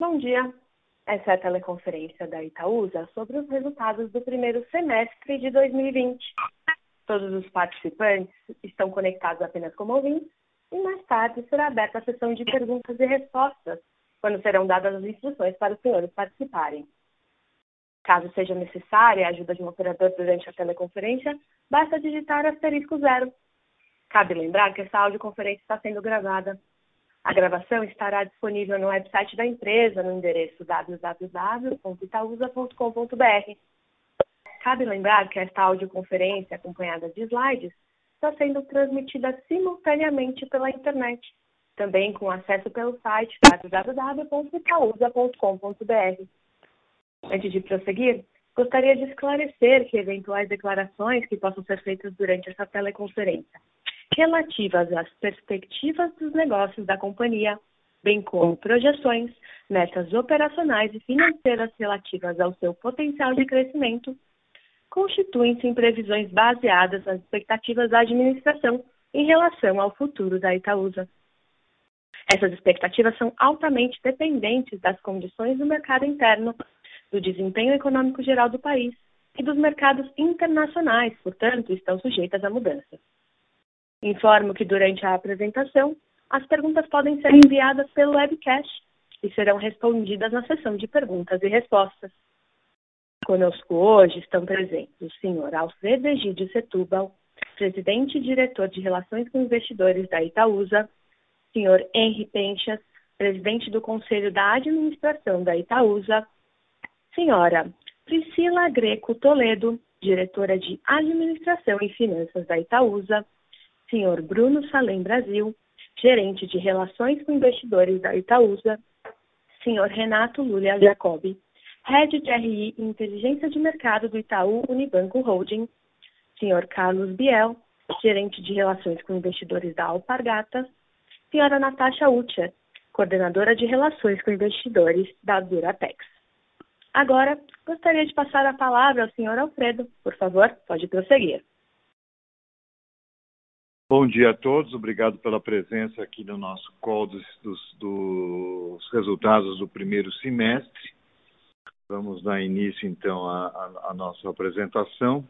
Bom dia. Essa é a teleconferência da Itaúsa sobre os resultados do primeiro semestre de 2020. Todos os participantes estão conectados apenas como ouvintes e mais tarde será aberta a sessão de perguntas e respostas, quando serão dadas as instruções para os senhores participarem. Caso seja necessária a ajuda de um operador durante a teleconferência, basta digitar asterisco zero. Cabe lembrar que essa audioconferência está sendo gravada. A gravação estará disponível no website da empresa no endereço www.itausa.com.br. Cabe lembrar que esta audioconferência, acompanhada de slides, está sendo transmitida simultaneamente pela internet, também com acesso pelo site www.itausa.com.br. Antes de prosseguir, gostaria de esclarecer que eventuais declarações que possam ser feitas durante essa teleconferência relativas às perspectivas dos negócios da companhia, bem como projeções, metas operacionais e financeiras relativas ao seu potencial de crescimento, constituem-se em previsões baseadas nas expectativas da administração em relação ao futuro da Itaúsa. Essas expectativas são altamente dependentes das condições do mercado interno, do desempenho econômico geral do país e dos mercados internacionais, portanto, estão sujeitas a mudanças. Informo que durante a apresentação, as perguntas podem ser enviadas pelo webcast e serão respondidas na sessão de perguntas e respostas. Conosco hoje estão presentes o senhor Alfredo Egídio Setúbal, presidente e diretor de Relações com Investidores da Itaúsa, senhor Henri Penchas, presidente do Conselho da Administração da Itaúsa, senhora Priscila Greco Toledo, diretora de Administração e Finanças da Itaúsa, senhor Bruno Salem Brasil, gerente de Relações com Investidores da Itaúsa, senhor Renato Lulia Jacobi, head de RI e Inteligência de Mercado do Itaú Unibanco Holding, senhor Carlos Biel, gerente de Relações com Investidores da Alpargatas, senhora Natasha Utcher, coordenadora de Relações com Investidores da Duratex. Agora, gostaria de passar a palavra ao senhor Alfredo. Por favor, pode prosseguir. Bom dia a todos, obrigado pela presença aqui no nosso call dos, dos, dos resultados do primeiro semestre. Vamos dar início então à, nossa apresentação.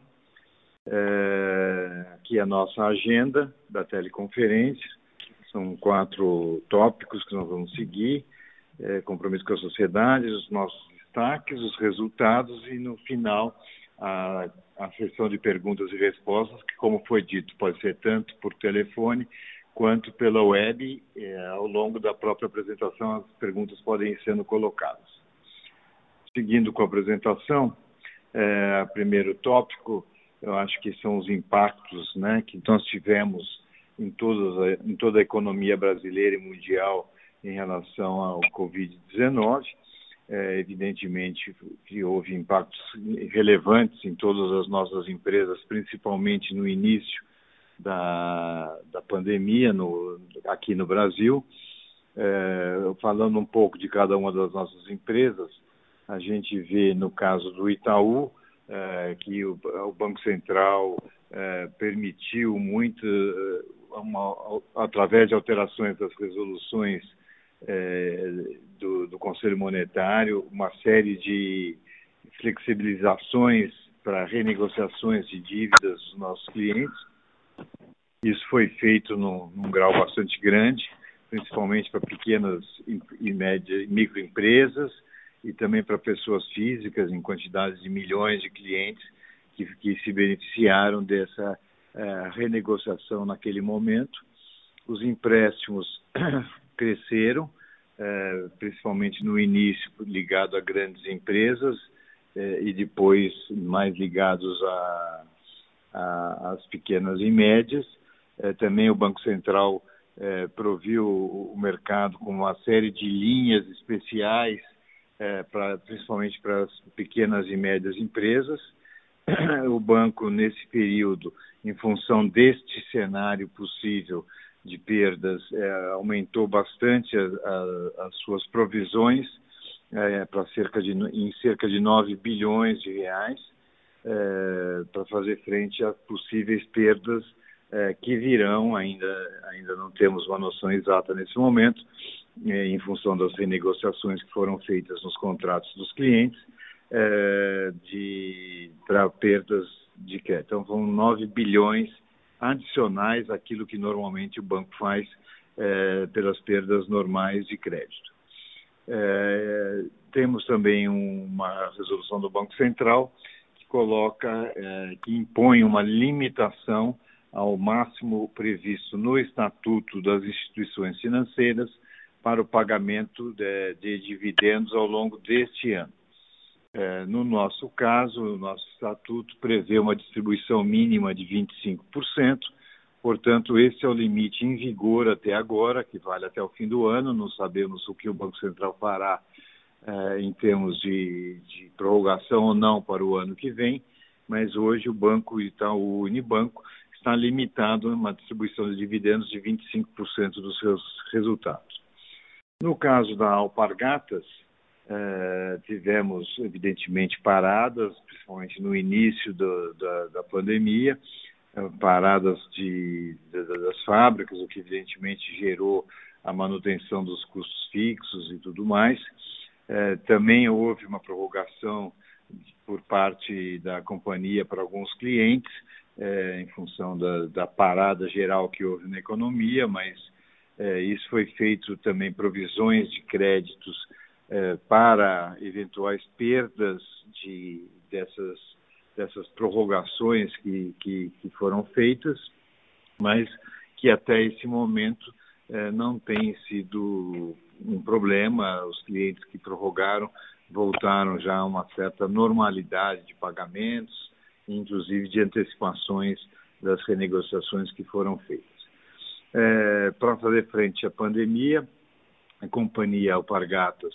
É, aqui a nossa agenda da teleconferência. São quatro tópicos que nós vamos seguir: é, compromisso com a sociedade, os nossos destaques, os resultados e no final a, a sessão de perguntas e respostas, que, como foi dito, pode ser tanto por telefone quanto pela web. É, ao longo da própria apresentação, as perguntas podem ir sendo colocadas. Seguindo com a apresentação, é, primeiro tópico, eu acho que são os impactos né, que nós tivemos em, em toda a economia brasileira e mundial em relação ao Covid-19 é, evidentemente que houve impactos relevantes em todas as nossas empresas, principalmente no início da, da pandemia no, aqui no Brasil. É, falando um pouco de cada uma das nossas empresas, a gente vê no caso do Itaú é, que o, o, Banco Central permitiu muito, uma, através de alterações das resoluções do, do, Conselho Monetário uma série de flexibilizações para renegociações de dívidas dos nossos clientes. Isso foi feito num, num grau bastante grande, principalmente para pequenas e médias microempresas e também para pessoas físicas em quantidades de milhões de clientes que, que se beneficiaram dessa uh, renegociação naquele momento. Os empréstimos cresceram, é, principalmente no início ligado a grandes empresas é, e depois mais ligados às pequenas e médias. É, também o Banco Central proviu o mercado com uma série de linhas especiais, pra, principalmente para as pequenas e médias empresas. O banco, nesse período, em função deste cenário possível, de perdas é, aumentou bastante a, a, as suas provisões é, para cerca de em cerca de 9 bilhões de reais é, para fazer frente a possíveis perdas é, que virão ainda ainda não temos uma noção exata nesse momento é, em função das renegociações que foram feitas nos contratos dos clientes, é, para perdas de crédito. Então, foram 9 bilhões adicionais àquilo que normalmente o banco faz é, pelas perdas normais de crédito. É, temos também uma resolução do Banco Central que coloca, é, que impõe uma limitação ao máximo previsto no Estatuto das Instituições Financeiras para o pagamento de, de dividendos ao longo deste ano. É, no nosso caso, o nosso estatuto prevê uma distribuição mínima de 25%, portanto, esse é o limite em vigor até agora, que vale até o fim do ano. Não sabemos o que o Banco Central fará é, em termos de, de, prorrogação ou não para o ano que vem, mas hoje o Banco Itaú Unibanco está limitado a uma distribuição de dividendos de 25% dos seus resultados. No caso da Alpargatas, Uh, tivemos, evidentemente, paradas, principalmente no início do, da, da, pandemia, uh, paradas de, de, das fábricas, o que, evidentemente, gerou a manutenção dos custos fixos e tudo mais. Uh, também houve uma prorrogação por parte da companhia para alguns clientes, em função da, da, parada geral que houve na economia, mas isso foi feito também provisões de créditos para eventuais perdas de, dessas, dessas prorrogações que, que, que, foram feitas, mas que até esse momento é, não tem sido um problema. Os clientes que prorrogaram voltaram já a uma certa normalidade de pagamentos, inclusive de antecipações das renegociações que foram feitas. É, para fazer frente à pandemia, a companhia Alpargatas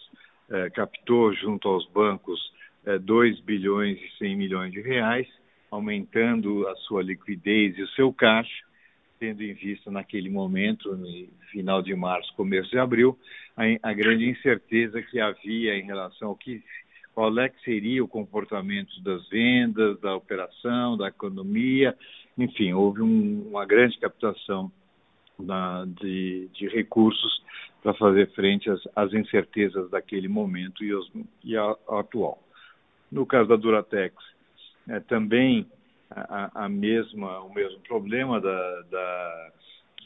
eh, captou junto aos bancos eh, 2 bilhões e 100 milhões de reais, aumentando a sua liquidez e o seu caixa, tendo em vista naquele momento, no final de março, começo de abril, a, a grande incerteza que havia em relação ao que qual é que seria o comportamento das vendas, da operação, da economia, enfim, houve um, uma grande captação da, de, de, recursos para fazer frente às, às, incertezas daquele momento e, os, e a, a atual. No caso da Duratex, é, também a, a, mesma, o mesmo problema da, da,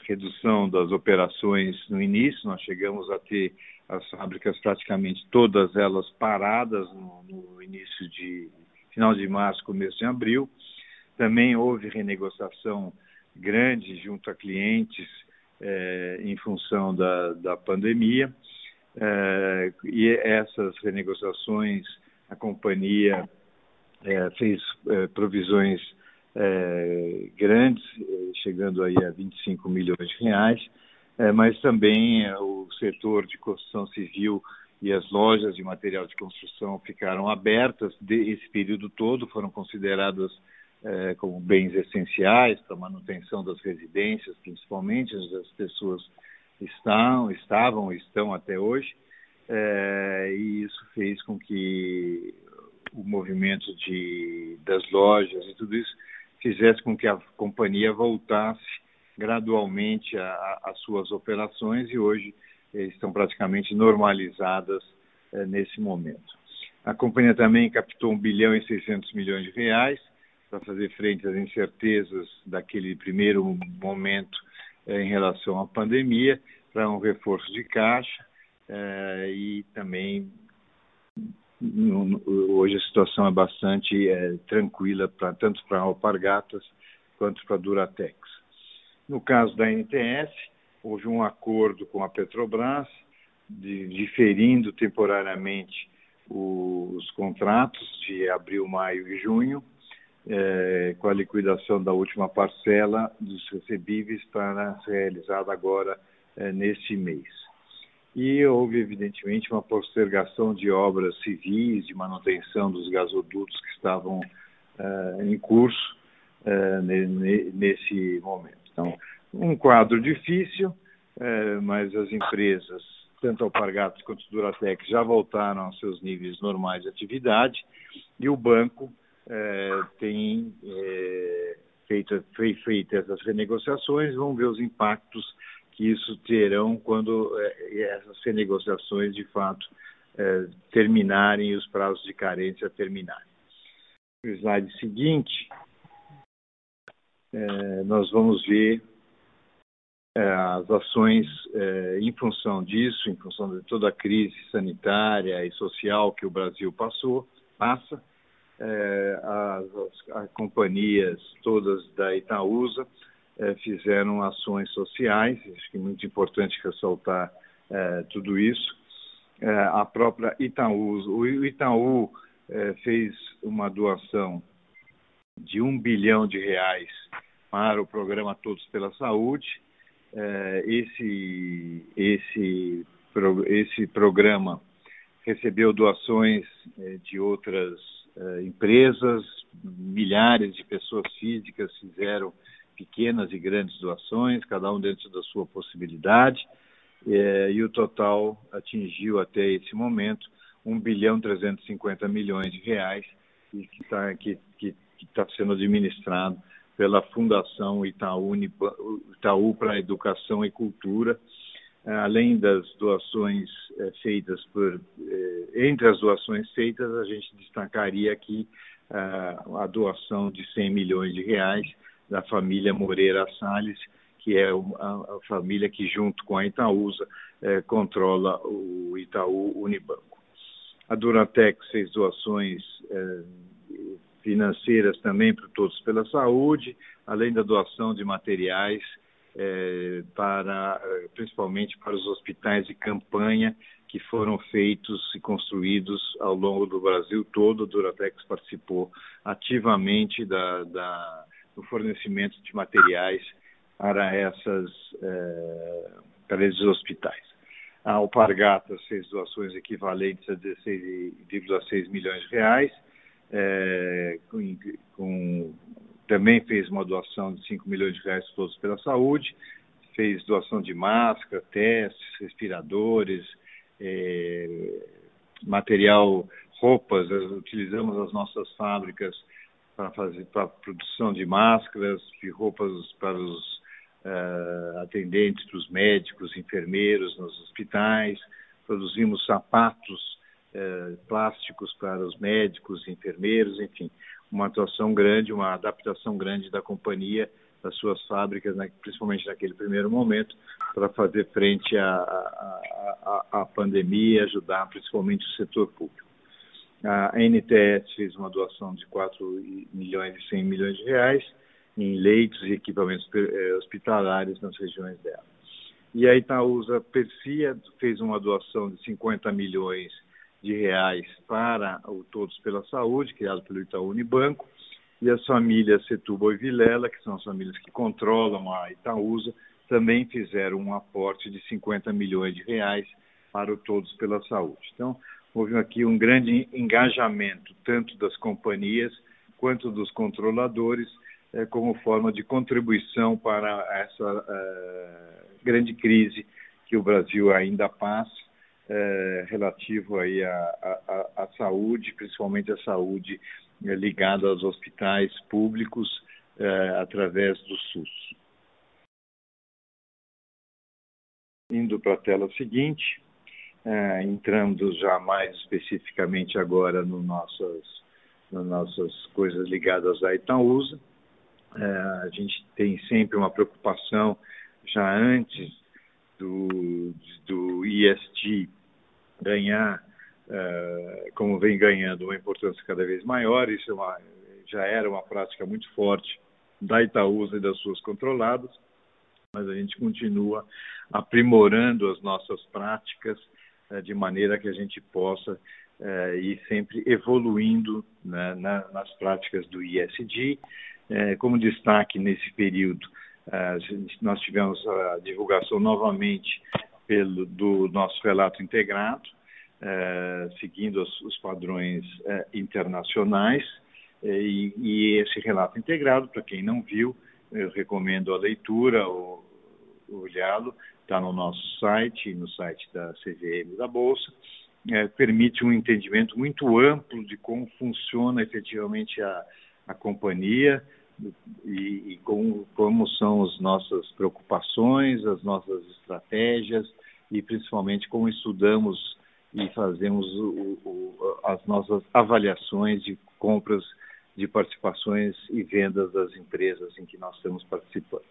redução das operações no início, nós chegamos a ter as fábricas praticamente todas elas paradas no, no início de final de março, começo de abril. Também houve renegociação grande junto a clientes é, em função da, da pandemia. É, e essas renegociações, a companhia é, fez provisões grandes, chegando aí a 25 milhões de reais, mas também o setor de construção civil e as lojas de material de construção ficaram abertas esse período todo, foram consideradas é, como bens essenciais para a manutenção das residências, principalmente, as pessoas estão, estavam, estão até hoje, é, e isso fez com que o movimento de, das lojas e tudo isso fizesse com que a companhia voltasse gradualmente às suas operações e hoje eh, estão praticamente normalizadas é, nesse momento. A companhia também captou 1 bilhão e 600 milhões de reais, para fazer frente às incertezas daquele primeiro momento eh, em relação à pandemia, para um reforço de caixa eh, e também hoje a situação é bastante eh, tranquila tanto para Alpargatas quanto para Duratex. No caso da NTS, houve um acordo com a Petrobras, de, diferindo temporariamente os contratos de abril, maio e junho, é, com a liquidação da última parcela dos recebíveis para ser realizada agora é, neste mês. E houve, evidentemente, uma postergação de obras civis, de manutenção dos gasodutos que estavam é, em curso nesse momento. Então, um quadro difícil, mas as empresas, tanto Alpargatas quanto Duratec, já voltaram aos seus níveis normais de atividade e o banco tem é, feito, foi feito essas renegociações, vamos ver os impactos que isso terão quando é, essas renegociações de fato terminarem e os prazos de carência terminarem. No slide seguinte, nós vamos ver as ações em função disso, em função de toda a crise sanitária e social que o Brasil passou, passa, é, as, as, as, companhias todas da Itaúsa é, fizeram ações sociais, acho que é muito importante ressaltar é, tudo isso. A própria Itaúsa, o Itaú fez uma doação de um bilhão de reais para o programa Todos pela Saúde. Esse, esse, esse programa recebeu doações de outras empresas, milhares de pessoas físicas fizeram pequenas e grandes doações, cada um dentro da sua possibilidade, é, e o total atingiu até esse momento 1 bilhão 350 milhões de reais, e que está que, que, que tá sendo administrado pela Fundação Itaú, Itaú para Educação e Cultura, além das doações é, feitas por é, entre as doações feitas a gente destacaria aqui a doação de 100 milhões de reais da família Moreira Salles, que é a, família que, junto com a Itaúsa, controla o Itaú Unibanco. A Duratex fez doações financeiras também para Todos pela Saúde, além da doação de materiais é, para, principalmente para os hospitais de campanha que foram feitos e construídos ao longo do Brasil todo. A Duratex participou ativamente da, da no fornecimento de materiais para, essas, eh, para esses hospitais. A Alpargatas fez doações equivalentes a 16,6 milhões de reais, eh, com, com, também fez uma doação de 5 milhões de reais todos pela saúde, fez doação de máscara, testes, respiradores, eh, material, roupas, utilizamos as nossas fábricas para fazer para produção de máscaras, de roupas para os uh, atendentes, para os médicos, enfermeiros nos hospitais. Produzimos sapatos uh, plásticos para os médicos, enfermeiros, enfim, uma atuação grande, uma adaptação grande da companhia das suas fábricas, né, principalmente naquele primeiro momento, para fazer frente à, à, à, à pandemia, ajudar principalmente o setor público. A NTS fez uma doação de 4 milhões e 100 milhões de reais em leitos e equipamentos eh, hospitalares nas regiões dela. E a Itaúsa Persia fez uma doação de 50 milhões de reais para o Todos pela Saúde, criado pelo Itaú Unibanco, e as famílias Setúbal e Vilela, que são as famílias que controlam a Itaúsa, também fizeram um aporte de 50 milhões de reais para o Todos pela Saúde. Então, houve aqui um grande engajamento, tanto das companhias quanto dos controladores, eh, como forma de contribuição para essa eh, grande crise que o Brasil ainda passa, eh, relativo aí à, saúde, principalmente a saúde ligada aos hospitais públicos através do SUS. Indo para a tela seguinte, é, entrando já mais especificamente agora no nossas, nas nossas coisas ligadas à Itaúsa. É, a gente tem sempre uma preocupação já antes do, do IST ganhar, é, como vem ganhando, uma importância cada vez maior. Isso é uma, já era uma prática muito forte da Itaúsa e das suas controladas, mas a gente continua aprimorando as nossas práticas é, de maneira que a gente possa é, ir sempre evoluindo né, na, nas práticas do ISD. Como destaque nesse período, nós tivemos a divulgação novamente pelo, do nosso relato integrado, seguindo os, os padrões internacionais. E, e, esse relato integrado, para quem não viu, eu recomendo a leitura ou olhá-lo está no nosso site, no site da CVM da Bolsa, é, permite um entendimento muito amplo de como funciona efetivamente a, a companhia, e, e com, como são as nossas preocupações, as nossas estratégias e principalmente como estudamos e fazemos o, o, as nossas avaliações de compras de participações e vendas das empresas em que nós estamos participando.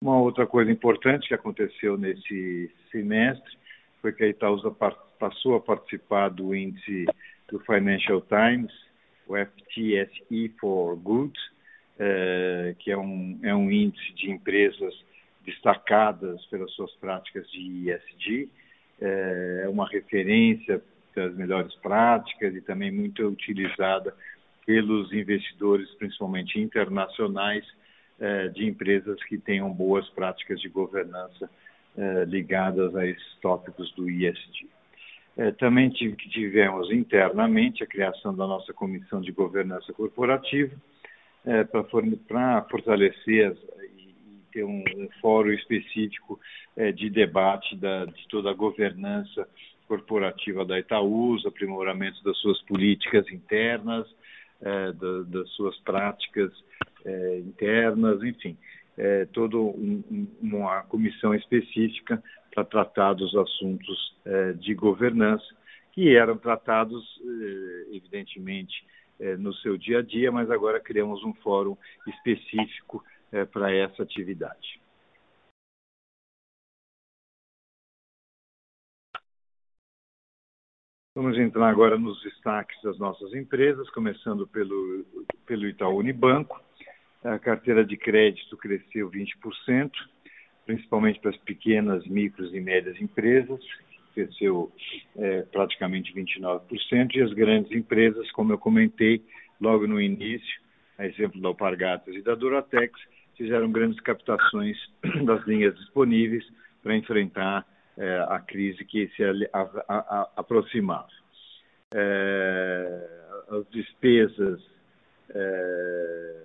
Uma outra coisa importante que aconteceu nesse semestre foi que a Itaúsa passou a participar do índice do Financial Times, o FTSE for Good, eh, que é um, é um índice de empresas destacadas pelas suas práticas de ESG, é uma referência das melhores práticas e também muito utilizada pelos investidores, principalmente internacionais, é, de empresas que tenham boas práticas de governança é, ligadas a esses tópicos do ISD. É, também tivemos internamente a criação da nossa Comissão de Governança Corporativa para fortalecer ter um, um fórum específico é, de debate da, de toda a governança corporativa da Itaúsa, aprimoramento das suas políticas internas, é, da, das suas práticas é, internas, enfim, é, toda um, uma comissão específica para tratar dos assuntos é, de governança, que eram tratados, é, evidentemente, no seu dia a dia, mas agora criamos um fórum específico é, para essa atividade. Vamos entrar agora nos destaques das nossas empresas, começando pelo, pelo Itaú Unibanco. A carteira de crédito cresceu 20%, principalmente para as pequenas, micros e médias empresas, cresceu é, praticamente 29%, e as grandes empresas, como eu comentei logo no início, a exemplo da Alpargatas e da Duratex, fizeram grandes captações das linhas disponíveis para enfrentar é, a crise que se a, a, a, aproximava. É, as despesas é,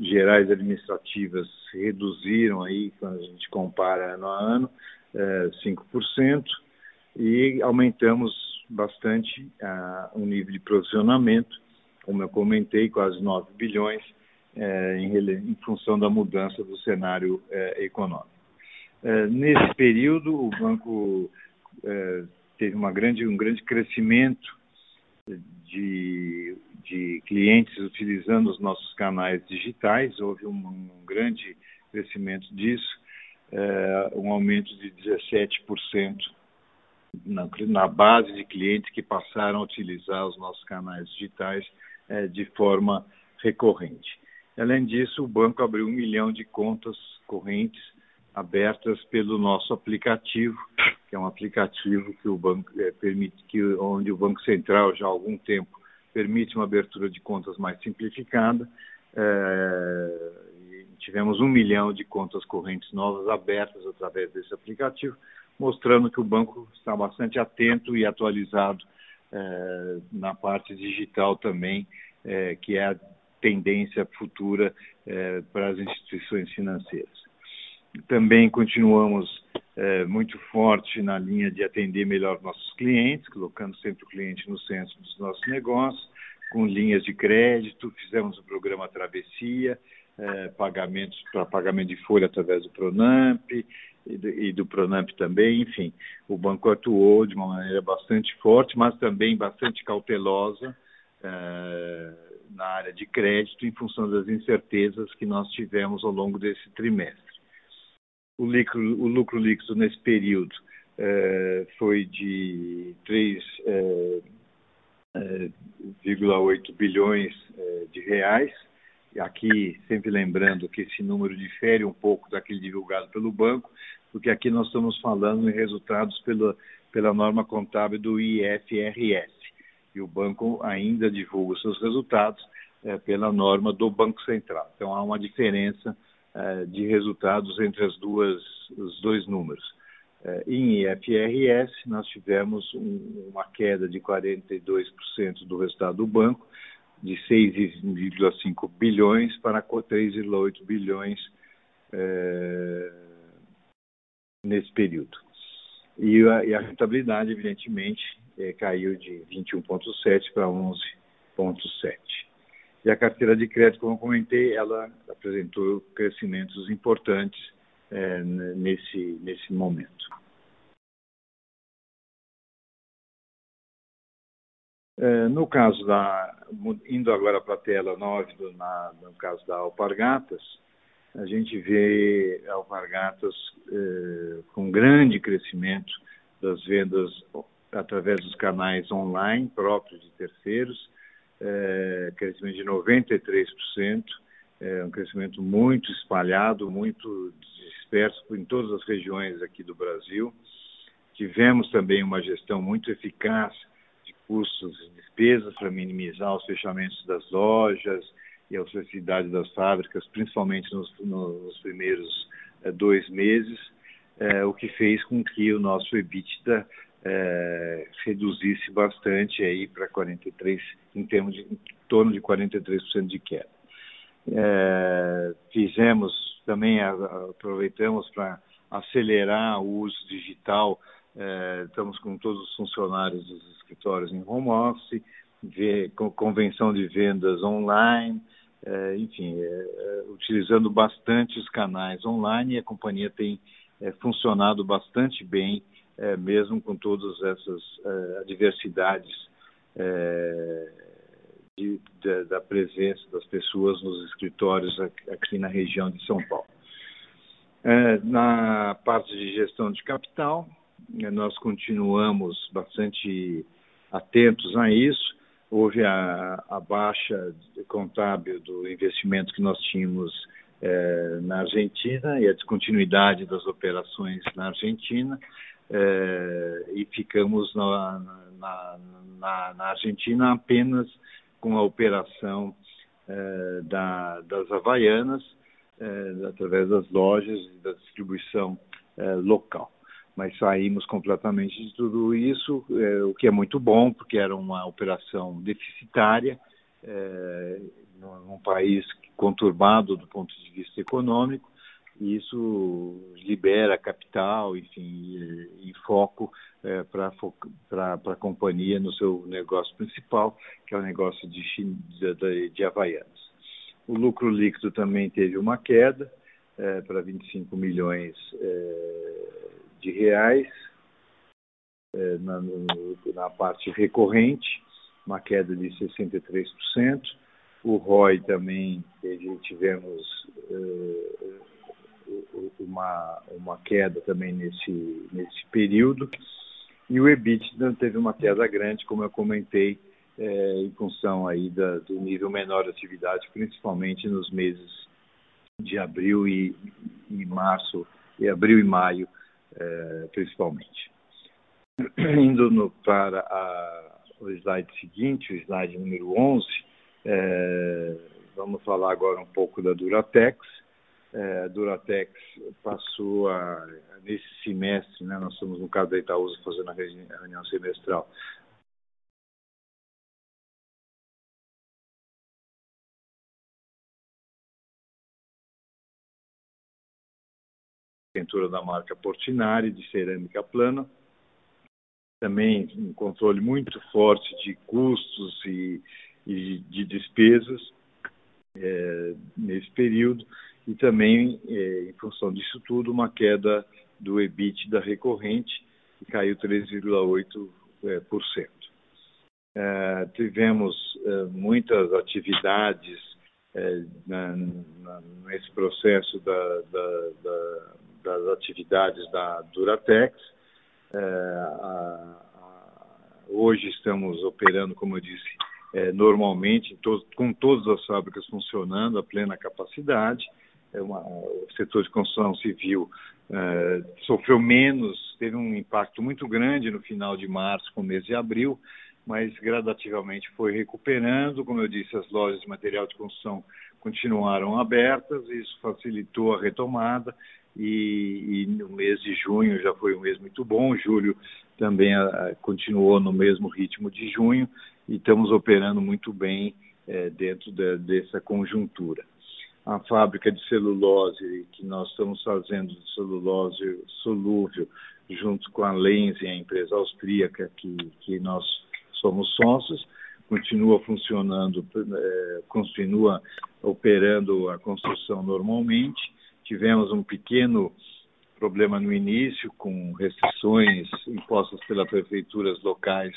gerais administrativas reduziram aí, quando a gente compara ano a ano, 5%, e aumentamos bastante o nível de provisionamento, como eu comentei, quase 9 bilhões, é, em, em, função da mudança do cenário é, econômico. É, nesse período, o banco teve grande, um grande crescimento de, de, clientes utilizando os nossos canais digitais, houve um, um grande crescimento disso, um aumento de 17% na, na, base de clientes que passaram a utilizar os nossos canais digitais de forma recorrente. Além disso, o banco abriu um milhão de contas correntes abertas pelo nosso aplicativo, que é um aplicativo que o banco é, permite, que, onde o Banco Central já há algum tempo permite uma abertura de contas mais simplificada. É, tivemos um milhão de contas correntes novas abertas através desse aplicativo, mostrando que o banco está bastante atento e atualizado é, na parte digital também, que é a tendência futura eh, para as instituições financeiras. Também continuamos eh, muito forte na linha de atender melhor nossos clientes, colocando sempre o cliente no centro dos nossos negócios, com linhas de crédito, fizemos o programa Travessia, eh, pagamentos para pagamento de folha através do Pronamp e do, e do Pronamp também, enfim, o banco atuou de uma maneira bastante forte, mas também bastante cautelosa, na área de crédito em função das incertezas que nós tivemos ao longo desse trimestre. O lucro, o lucro líquido nesse período eh, foi de 3,8 eh, eh, bilhões de reais. Aqui, sempre lembrando que esse número difere um pouco daquele divulgado pelo banco, porque aqui nós estamos falando em resultados pela, pela norma contábil do IFRS e o banco ainda divulga os seus resultados é, pela norma do Banco Central. Então há uma diferença é, de resultados entre as duas, os dois números. É, em IFRS, nós tivemos um, uma queda de 42% do resultado do banco, de 6,5 bilhões para 3,8 bilhões é, nesse período. E a, e a rentabilidade, evidentemente, é, caiu de 21,7 para 11,7. E a carteira de crédito, como eu comentei, ela apresentou crescimentos importantes é, nesse, nesse momento. É, no caso da, indo agora para a tela 9, do, na, no caso da Alpargatas, a gente vê Alpargatas é, com grande crescimento das vendas através dos canais online próprios de terceiros, é, crescimento de 93%, é um crescimento muito espalhado, muito disperso em todas as regiões aqui do Brasil. Tivemos também uma gestão muito eficaz custos e despesas para minimizar os fechamentos das lojas e a ociosidade das fábricas, principalmente nos, nos primeiros é, dois meses, é, o que fez com que o nosso EBITDA é, reduzisse bastante aí para 43, em termos de em torno de 43% de queda. fizemos também, aproveitamos para acelerar o uso digital é, estamos com todos os funcionários dos escritórios em home office, vê, com convenção de vendas online, é, enfim, é, é, utilizando bastante os canais online e a companhia tem é, funcionado bastante bem, é, mesmo com todas essas adversidades de, de, da presença das pessoas nos escritórios aqui, na região de São Paulo. na parte de gestão de capital, nós continuamos bastante atentos a isso. Houve a, a baixa contábil do investimento que nós tínhamos é, na Argentina e a descontinuidade das operações na Argentina. É, e ficamos na, na, na, na, Argentina apenas com a operação é, da, das Havaianas, através das lojas e da distribuição local. Mas saímos completamente de tudo isso, é, o que é muito bom, porque era uma operação deficitária, num país conturbado do ponto de vista econômico, e isso libera capital, enfim, e, foco é, para a companhia no seu negócio principal, que é o negócio de, de, de Havaianas. O lucro líquido também teve uma queda é, para 25 milhões é, de reais é, na, na parte recorrente, uma queda de 63%. O ROI também tivemos é, uma, uma queda também nesse, nesse período. E o EBITDA teve uma queda grande, como eu comentei, é, em função aí da, do nível menor de atividade, principalmente nos meses de abril e, e março, e abril e maio é, principalmente. Indo no, para a, o slide seguinte, o slide número 11, é, vamos falar agora um pouco da Duratex. É, Duratex passou a, nesse semestre, né, nós estamos no caso da Itaúsa fazendo a reunião semestral, pintura da marca Portinari, de cerâmica plana. Também um controle muito forte de custos e, e de despesas é, nesse período. E também, é, em função disso tudo, uma queda do EBIT da recorrente, que caiu 3,8%. É. É, tivemos muitas atividades na, na, nesse processo da, da, da, das atividades da Duratex. A, a, hoje estamos operando, como eu disse, normalmente, com todas as fábricas funcionando a plena capacidade. É uma, o setor de construção civil é, sofreu menos, teve um impacto muito grande no final de março, com o mês de abril, mas gradativamente foi recuperando. Como eu disse, as lojas de material de construção continuaram abertas, isso facilitou a retomada e, e, no mês de junho já foi um mês muito bom, julho também a, continuou no mesmo ritmo de junho e estamos operando muito bem é, dentro de, dessa conjuntura. A fábrica de celulose que nós estamos fazendo de celulose solúvel junto com a Lenze, a empresa austríaca que, que nós somos sócios, continua funcionando, é, continua operando a construção normalmente. Tivemos um pequeno problema no início, com restrições impostas pelas prefeituras locais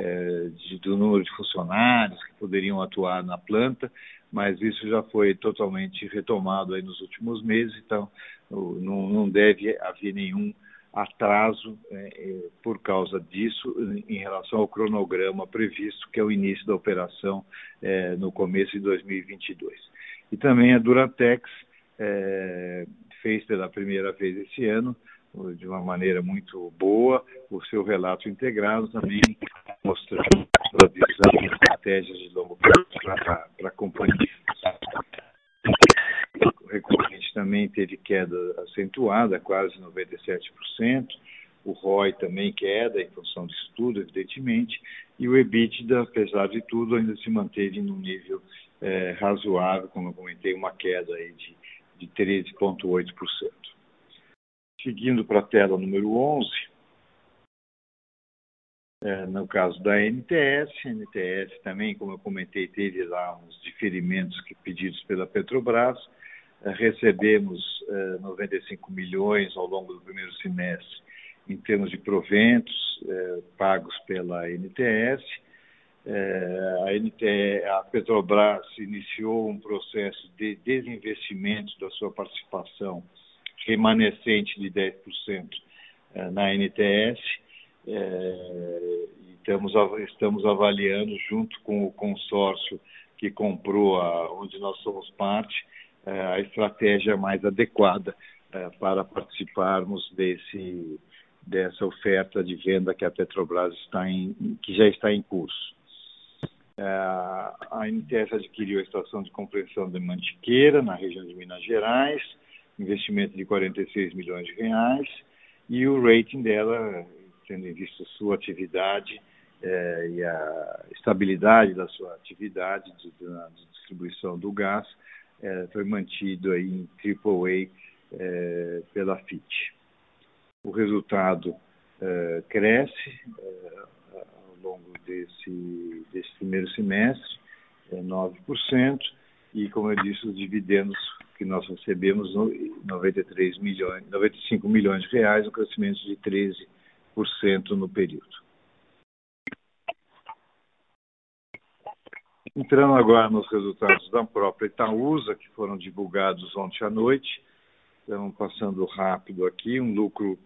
é, de, do número de funcionários que poderiam atuar na planta, mas isso já foi totalmente retomado aí nos últimos meses, então não, não deve haver nenhum atraso é, é, por causa disso em relação ao cronograma previsto, que é o início da operação é, no começo de 2022. E também a Duratex é, fez pela primeira vez esse ano, de uma maneira muito boa, o seu relato integrado também mostrando a visão e estratégias de longo prazo para a companhia. O recorrente também teve queda acentuada, quase 97%. O ROI também queda em função disso tudo, evidentemente. E o EBITDA, apesar de tudo, ainda se manteve num nível é, razoável, como eu comentei, uma queda aí de, de 13,8%. Seguindo para a tela número 11, é, no caso da NTS, a NTS também, como eu comentei, teve lá uns diferimentos que, pedidos pela Petrobras. É, recebemos é, 95 milhões ao longo do primeiro semestre em termos de proventos é, pagos pela NTS. É, a, NTE, a Petrobras iniciou um processo de desinvestimento da sua participação remanescente de 10% é, na NTS. Estamos, estamos avaliando, junto com o consórcio que comprou, a, onde nós somos parte, é, a estratégia mais adequada para participarmos desse, dessa oferta de venda que a Petrobras está em, que já está em curso. A NTS adquiriu a estação de compreensão de Mantiqueira, na região de Minas Gerais, investimento de 46 milhões de reais, e o rating dela, tendo em vista sua atividade é, e a estabilidade da sua atividade de, de distribuição do gás, é, foi mantido aí em AAA é, pela FIT. O resultado cresce ao longo desse, desse primeiro semestre, é 9%, e, como eu disse, os dividendos que nós recebemos 93 milhões, 95 milhões de reais, um crescimento de 13% no período. Entrando agora nos resultados da própria Itaúsa, que foram divulgados ontem à noite, estamos passando rápido aqui, um lucro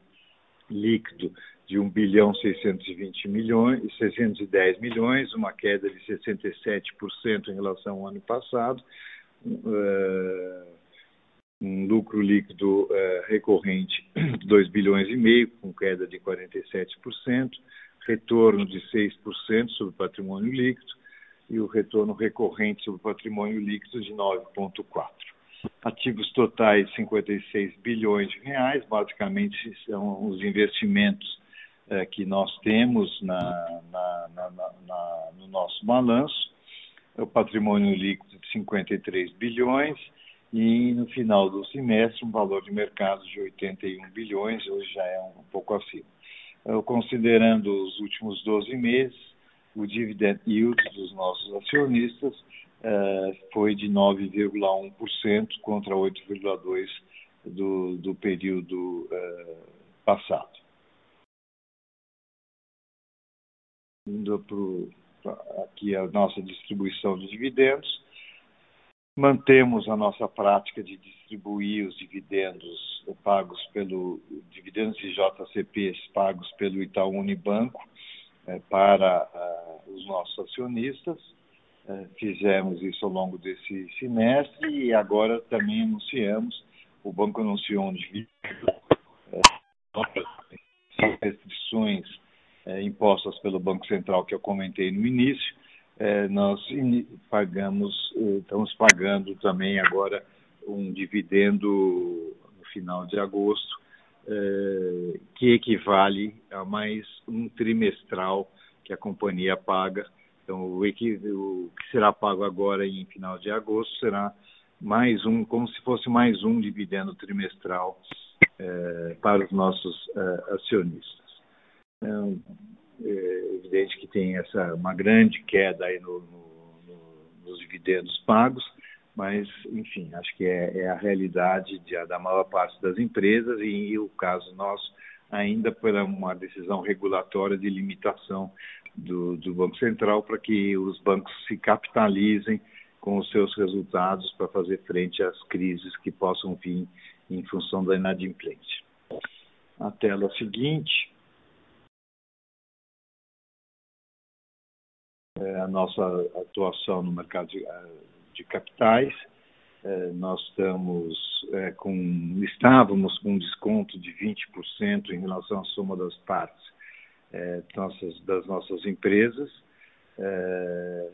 líquido de 1 bilhão 620 milhões, 610 milhões, uma queda de 67% em relação ao ano passado. Uh, um lucro líquido é, recorrente de 2 bilhões e meio, com queda de 47%, retorno de 6% sobre patrimônio líquido e o retorno recorrente sobre patrimônio líquido de 9,4%. Ativos totais 56 bilhões de reais, basicamente são os investimentos é, que nós temos na, na, na, no nosso balanço, o patrimônio líquido de 53 bilhões, e no final do semestre um valor de mercado de 81 bilhões, hoje já é um pouco acima. Considerando os últimos 12 meses, o dividend yield dos nossos acionistas uh, foi de 9,1% contra 8,2% do, do período uh, passado. Indo para aqui a nossa distribuição de dividendos, Mantemos a nossa prática de distribuir os dividendos pagos pelo dividendos de JCPs pagos pelo Itaú Unibanco eh, para uh, os nossos acionistas. Uh, fizemos isso ao longo desse semestre e agora também anunciamos, o banco anunciou um dividendo, restrições impostas pelo Banco Central que eu comentei no início, é, nós pagamos, eh, estamos pagando também agora um dividendo no final de agosto, é, que equivale a mais um trimestral que a companhia paga. Então, o, o que será pago agora em final de agosto será mais um, como se fosse mais um dividendo trimestral é, para os nossos acionistas. É evidente que tem essa uma grande queda aí no, no, nos dividendos pagos, mas, enfim, acho que é, é a realidade de, da maior parte das empresas e, e o caso nosso ainda por uma decisão regulatória de limitação do, do Banco Central para que os bancos se capitalizem com os seus resultados para fazer frente às crises que possam vir em função da inadimplência. A tela seguinte a nossa atuação no mercado de, de capitais. É, nós estamos é, com, estávamos com um desconto de 20% em relação à soma das partes é, nossas, das nossas empresas. É,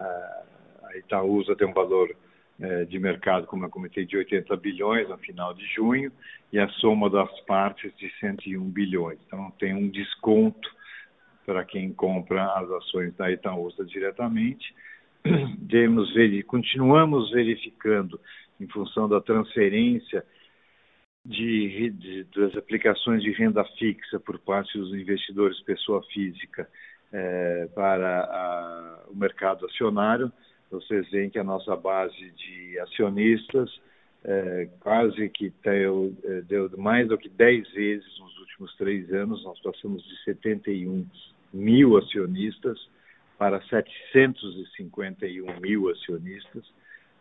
a, Itaúsa tem um valor é, de mercado, como eu comentei, de 80 bilhões no final de junho, e a soma das partes de 101 bilhões. Então, tem um desconto para quem compra as ações da Itaúsa diretamente. Demos, continuamos verificando, em função da transferência de, de, das aplicações de renda fixa por parte dos investidores pessoa física é, para a, o mercado acionário, vocês veem que a nossa base de acionistas é, quase que deu, é, deu mais do que 10 vezes nos últimos três anos, nós passamos de 71 mil acionistas para 751 mil acionistas,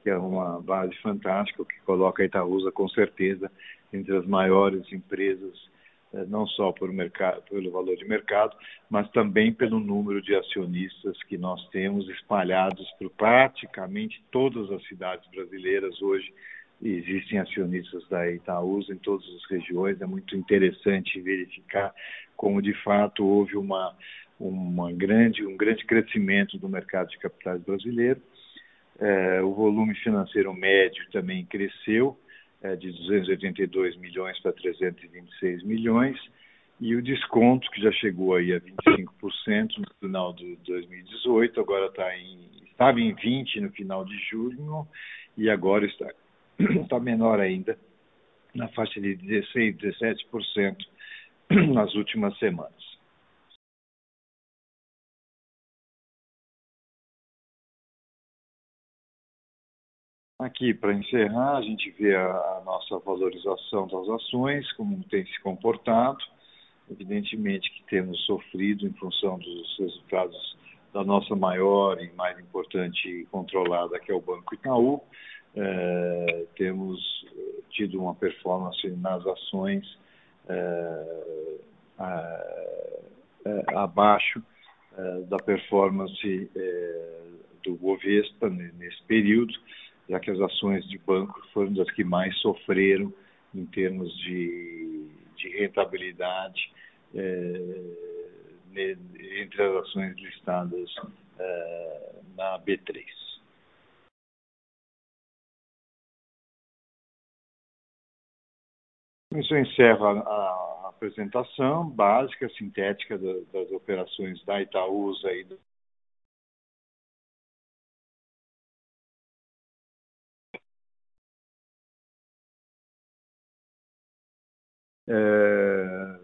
que é uma base fantástica, que coloca a Itaúsa com certeza entre as maiores empresas eh, não só mercado, pelo valor de mercado, mas também pelo número de acionistas que nós temos espalhados por praticamente todas as cidades brasileiras hoje. Existem acionistas da Itaúsa em todas as regiões. É muito interessante verificar como de fato houve uma, uma grande, um grande crescimento do mercado de capitais brasileiro. É, o volume financeiro médio também cresceu é, de 282 milhões para 326 milhões, e o desconto, que já chegou aí a 25% no final de 2018, agora está em, estava em 20% no final de junho, e agora está, está menor ainda, na faixa de 16%, 17% nas últimas semanas. Aqui, para encerrar, a gente vê a, a, nossa valorização das ações, como tem se comportado. Evidentemente que temos sofrido em função dos resultados da nossa maior e mais importante controlada, que é o Banco Itaú. É, temos tido uma performance nas ações é, abaixo da performance do Bovespa nesse período já que as ações de banco foram das que mais sofreram em termos de, de rentabilidade entre as ações listadas na B3. Isso encerra a, apresentação básica, sintética das operações da Itaúsa e É,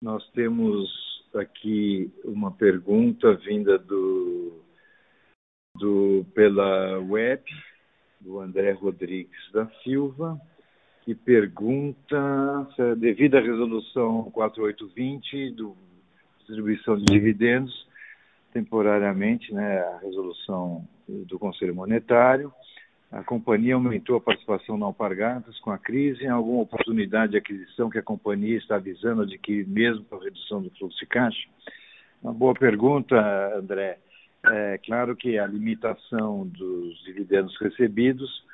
nós temos aqui uma pergunta vinda do, do pela web, do André Rodrigues da Silva, que pergunta, se, devido à resolução 4820 do distribuição de dividendos, temporariamente, né, a resolução do Conselho Monetário, a companhia aumentou a participação na Alpargatas com a crise. Em alguma oportunidade de aquisição que a companhia está avisando adquirir mesmo com a redução do fluxo de caixa? Uma boa pergunta, André. É claro que a limitação dos dividendos recebidos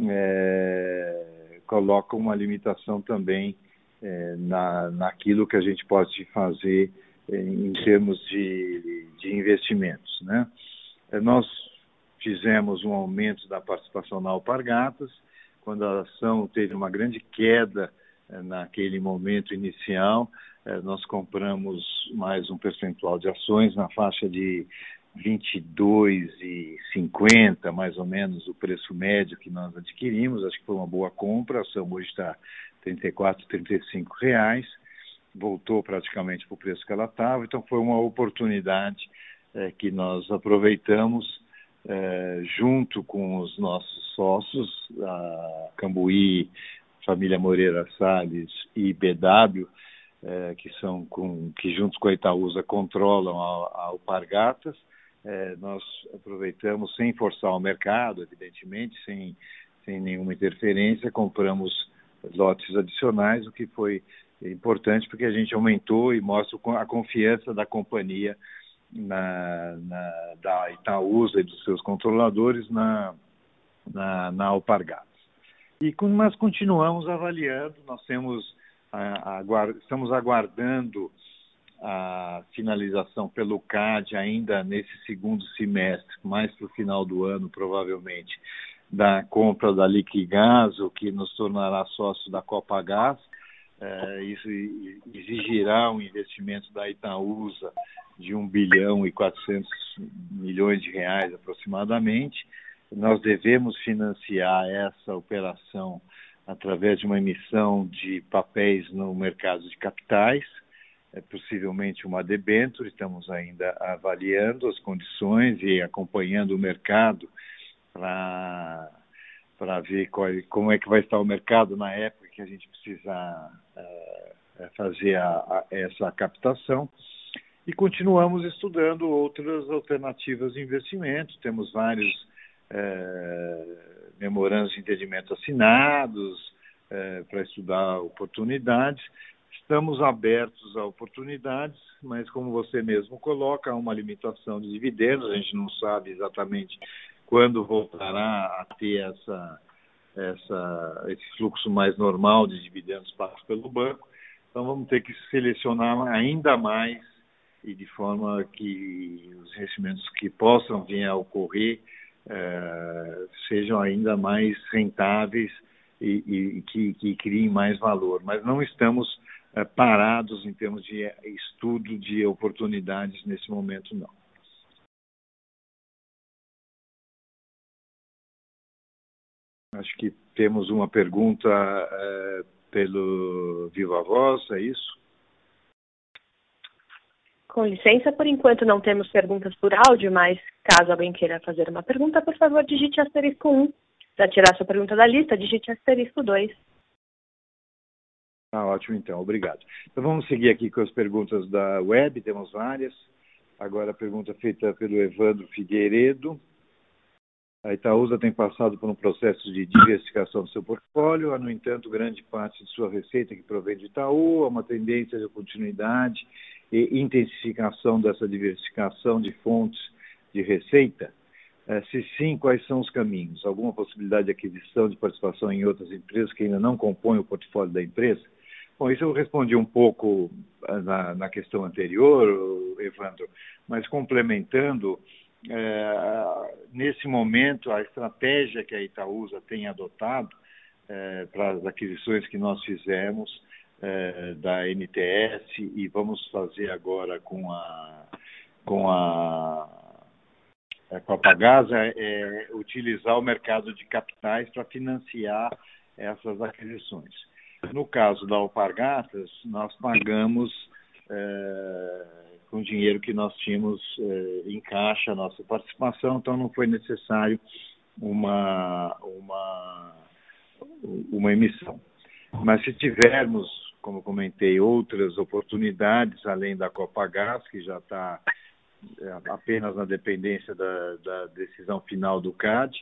é, coloca uma limitação também é, na, naquilo que a gente pode fazer é, em termos de, de investimentos. Né? É, nós fizemos um aumento da participação na Alpargatas, quando a ação teve uma grande queda eh, naquele momento inicial, nós compramos mais um percentual de ações na faixa de 22,50, mais ou menos, o preço médio que nós adquirimos. Acho que foi uma boa compra. A ação hoje está R$ 34, 35 reais. voltou praticamente para o preço que ela estava, então foi uma oportunidade é, que nós aproveitamos é, junto com os nossos sócios, a Cambuí, família Moreira Salles e BW, é, que são com, que juntos com a Itaúsa controlam a, a Alpargatas. É, nós aproveitamos sem forçar o mercado, evidentemente, sem, sem nenhuma interferência, compramos lotes adicionais, o que foi importante porque a gente aumentou e mostra a confiança da companhia na, na, da Itaúsa e dos seus controladores na, na, na Alpargatas. E, mas continuamos avaliando, nós temos, aguard, estamos aguardando a finalização pelo CAD ainda nesse segundo semestre, mais para o final do ano, provavelmente, da compra da Liquigás, o que nos tornará sócio da Copagás. É, isso exigirá um investimento da Itaúsa de 1 bilhão e 400 milhões de reais aproximadamente. Nós devemos financiar essa operação através de uma emissão de papéis no mercado de capitais, possivelmente uma debênture, estamos ainda avaliando as condições e acompanhando o mercado para para ver qual, como é que vai estar o mercado na época que a gente precisar é, fazer a, a, essa captação e continuamos estudando outras alternativas de investimento. Temos vários é, memorandos de entendimento assinados é, para estudar oportunidades. Estamos abertos a oportunidades, mas como você mesmo coloca, há uma limitação de dividendos, a gente não sabe exatamente quando voltará a ter essa, essa, esse fluxo mais normal de dividendos pagos pelo banco. Então vamos ter que selecionar ainda mais e de forma que os investimentos que possam vir a ocorrer eh, sejam ainda mais rentáveis e, e que, que, criem mais valor. Mas não estamos parados em termos de estudo de oportunidades nesse momento, não. Acho que temos uma pergunta eh, pelo Viva Voz, é isso? Com licença, por enquanto não temos perguntas por áudio, mas caso alguém queira fazer uma pergunta, por favor, digite asterisco 1. Para tirar sua pergunta da lista, digite asterisco 2. Ah, ótimo, então, obrigado. Então vamos seguir aqui com as perguntas da web, temos várias. Agora a pergunta feita pelo Evandro Figueiredo. A Itaúsa tem passado por um processo de diversificação do seu portfólio, há, no entanto, grande parte de sua receita que provém de Itaú, há uma tendência de continuidade e intensificação dessa diversificação de fontes de receita? Eh, se sim, quais são os caminhos? Alguma possibilidade de aquisição de participação em outras empresas que ainda não compõem o portfólio da empresa? Bom, isso eu respondi um pouco eh, na, na questão anterior, Evandro, mas complementando, é, nesse momento, a estratégia que a Itaúsa tem adotado é, para as aquisições que nós fizemos é, da NTS e vamos fazer agora com a com a com a Pagasa é utilizar o mercado de capitais para financiar essas aquisições. No caso da Alpargatas, nós pagamos é, com dinheiro que nós tínhamos é, em caixa a nossa participação, então não foi necessário uma, uma, uma emissão. Mas se tivermos como comentei, outras oportunidades além da Copagás, que já está é, apenas na dependência da, da, decisão final do CAD,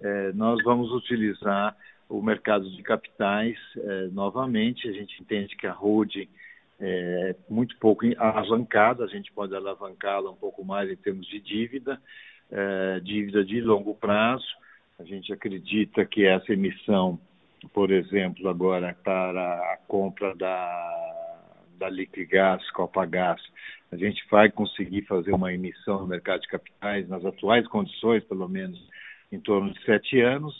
é, nós vamos utilizar o mercado de capitais é, novamente. A gente entende que a holding é muito pouco alavancada, a gente pode alavancá-la um pouco mais em termos de dívida, é, dívida de longo prazo. A gente acredita que essa emissão por exemplo, agora para a compra da, da Liquigás, Copagás, a gente vai conseguir fazer uma emissão no mercado de capitais, nas atuais condições, pelo menos em torno de sete anos,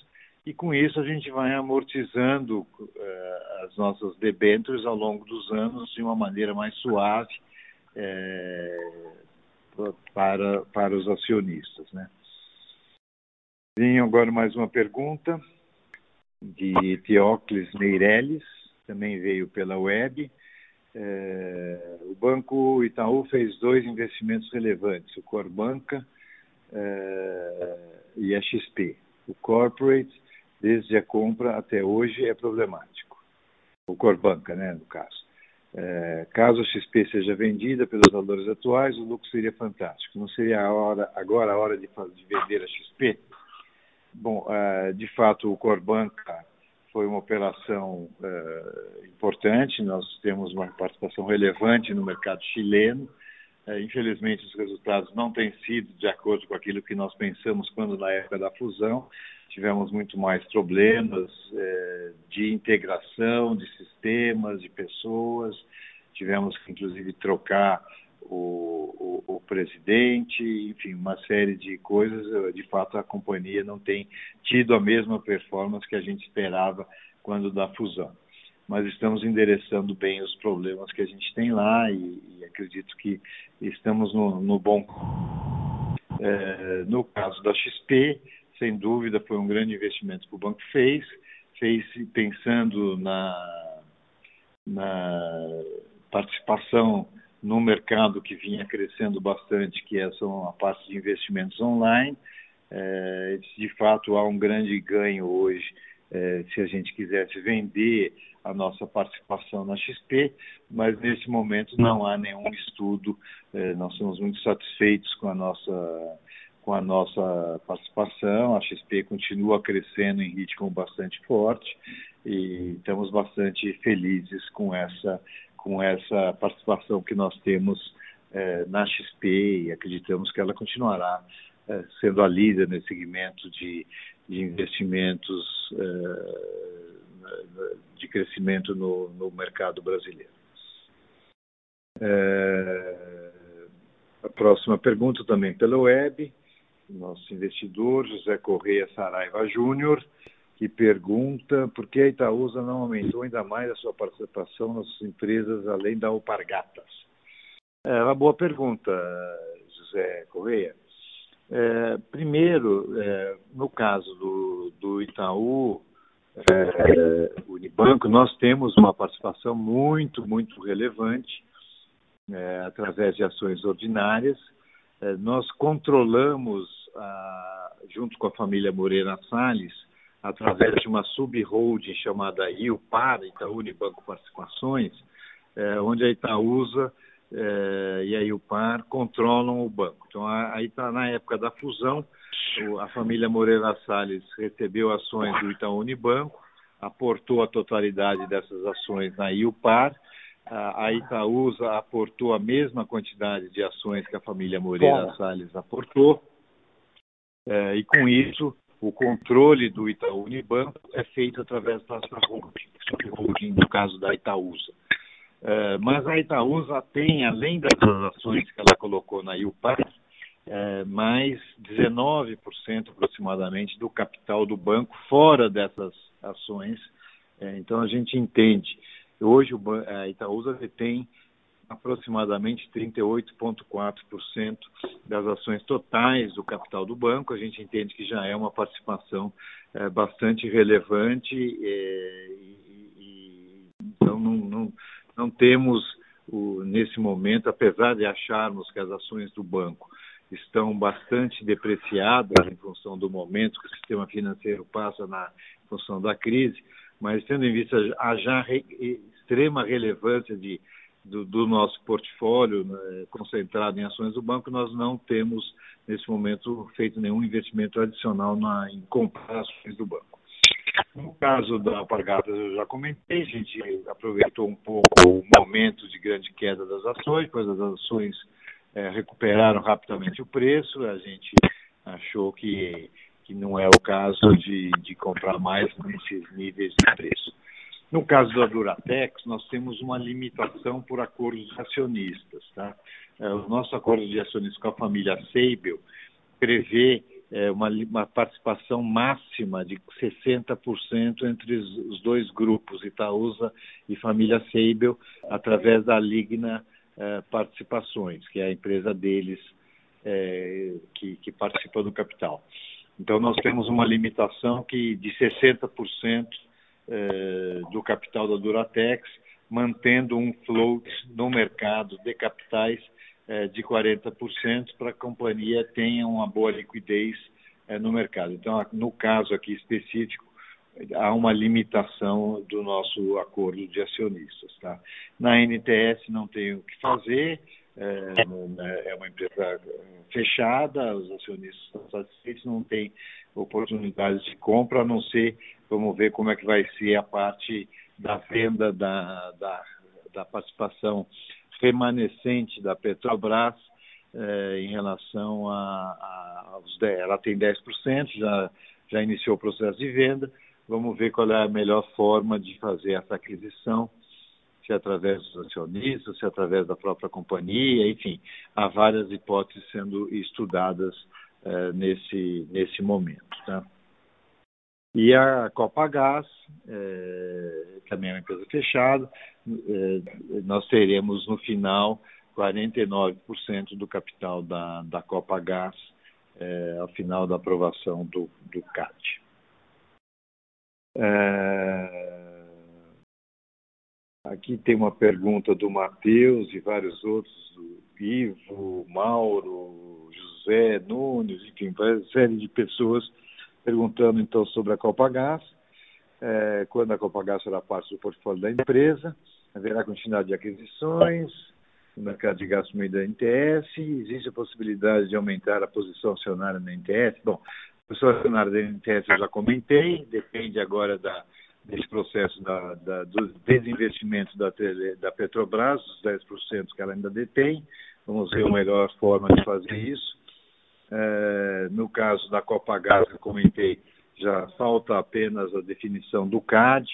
e com isso a gente vai amortizando uh, as nossas debêntures ao longo dos anos de uma maneira mais suave é, para, para os acionistas. Né? Vem agora mais uma pergunta de Teócles Meirelles, também veio pela web. É, o Banco Itaú fez dois investimentos relevantes, o Corbanca e a XP. O Corporate, desde a compra até hoje, é problemático. O Corbanca, né, no caso. É, caso a XP seja vendida pelos valores atuais, o lucro seria fantástico. Não seria a hora, agora a hora de, de vender a XP? Bom, uh, de fato, o Corbanca foi uma operação uh, importante. Nós temos uma participação relevante no mercado chileno. Uh, infelizmente, os resultados não têm sido de acordo com aquilo que nós pensamos quando na época da fusão. Tivemos muito mais problemas de integração de sistemas, de pessoas. Tivemos que, inclusive, trocar o, o, o, presidente, enfim, uma série de coisas. De fato, a companhia não tem tido a mesma performance que a gente esperava quando da fusão. Mas estamos endereçando bem os problemas que a gente tem lá e, e acredito que estamos no, no bom. É, no caso da XP, sem dúvida, foi um grande investimento que o banco fez, fez pensando na, na participação no mercado que vinha crescendo bastante, que é a parte de investimentos online. É, de fato, há um grande ganho hoje é, se a gente quisesse vender a nossa participação na XP, mas nesse momento não há nenhum estudo. É, nós somos muito satisfeitos com a nossa com a nossa participação. A XP continua crescendo em ritmo bastante forte e estamos bastante felizes com essa com essa participação que nós temos eh, na XP e acreditamos que ela continuará eh, sendo a líder nesse segmento de, de investimentos eh, de crescimento no, no mercado brasileiro. a próxima pergunta também pela web, nosso investidor José Correia Saraiva Júnior que pergunta por que a Itaúsa não aumentou ainda mais a sua participação nas empresas além da Alpargatas. É uma boa pergunta, José Correia. É, primeiro, é, no caso do, do Itaú, é, Unibanco, nós temos uma participação muito, muito relevante é, através de ações ordinárias. É, nós controlamos, junto com a família Moreira Salles, através de uma sub-holding chamada IUPAR, Itaú Unibanco Participações, é, onde a Itaúsa é, e a IUPAR controlam o banco. Então, aí está na época da fusão, a família Moreira Salles recebeu ações do Itaú Unibanco, aportou a totalidade dessas ações na IUPAR, a Itaúsa aportou a mesma quantidade de ações que a família Moreira Salles aportou, é, e com isso o controle do Itaú Unibanco é feito através da sua holding, holding no caso da Itaúsa. É, mas a Itaúsa tem, além das ações que ela colocou na IUPAR, é, mais 19% aproximadamente do capital do banco fora dessas ações. É, então a gente entende. Hoje a Itaúsa tem aproximadamente 38,4% das ações totais do capital do banco. A gente entende que já é uma participação é, bastante relevante é, e, e, então não, não, não temos o, nesse momento, apesar de acharmos que as ações do banco estão bastante depreciadas em função do momento que o sistema financeiro passa na função da crise, mas tendo em vista a já re, extrema relevância de do, do nosso portfólio né, concentrado em ações do banco, nós não temos, nesse momento, feito nenhum investimento adicional na, em comprar ações do banco. No caso da Alpargatas, eu já comentei, a gente aproveitou um pouco o momento de grande queda das ações, pois as ações é, recuperaram rapidamente o preço, a gente achou que, que não é o caso de, de comprar mais nesses níveis de preço. No caso da Duratex, nós temos uma limitação por acordos de acionistas. Tá? É, o nosso acordo de acionistas com a família Seibel prevê é, uma, uma, participação máxima de 60% entre os dois grupos, Itaúsa e família Seibel, através da Ligna é, Participações, que é a empresa deles que, que participa do capital. Então, nós temos uma limitação que de 60% eh, do capital da Duratex, mantendo um float no mercado de capitais é, de 40% para a companhia tenha uma boa liquidez é, no mercado. Então, no caso aqui específico, há uma limitação do nosso acordo de acionistas. Tá? Na NTS não tem o que fazer, é, é uma empresa fechada, os acionistas estão satisfeitos, não tem oportunidades de compra, a não ser, vamos ver como é que vai ser a parte da venda da, da, da participação remanescente da Petrobras eh, em relação a, a, aos 10. Ela tem 10%, já, já iniciou o processo de venda. Vamos ver qual é a melhor forma de fazer essa aquisição, se através dos acionistas, se através da própria companhia, enfim, há várias hipóteses sendo estudadas eh, nesse, nesse momento. Tá? E a Copagás, é, também é uma empresa fechada, é, nós teremos no final 49% do capital da, da Copagás é, ao final da aprovação do, do CAD. É, aqui tem uma pergunta do Matheus e vários outros, Ivo, Mauro, José, Nunes, enfim, uma série de pessoas perguntando então sobre a Copagás, é, quando a Copagás será parte do portfólio da empresa, haverá continuidade de aquisições no mercado de gás meio da NTS, existe a possibilidade de aumentar a posição acionária na NTS. Bom, a posição acionária da NTS eu já comentei, depende agora da, desse processo da, da, do desinvestimento da, da Petrobras, os 10% que ela ainda detém. Vamos ver a melhor forma de fazer isso. É, no caso da Copagás, eu comentei, já falta apenas a definição do CAD,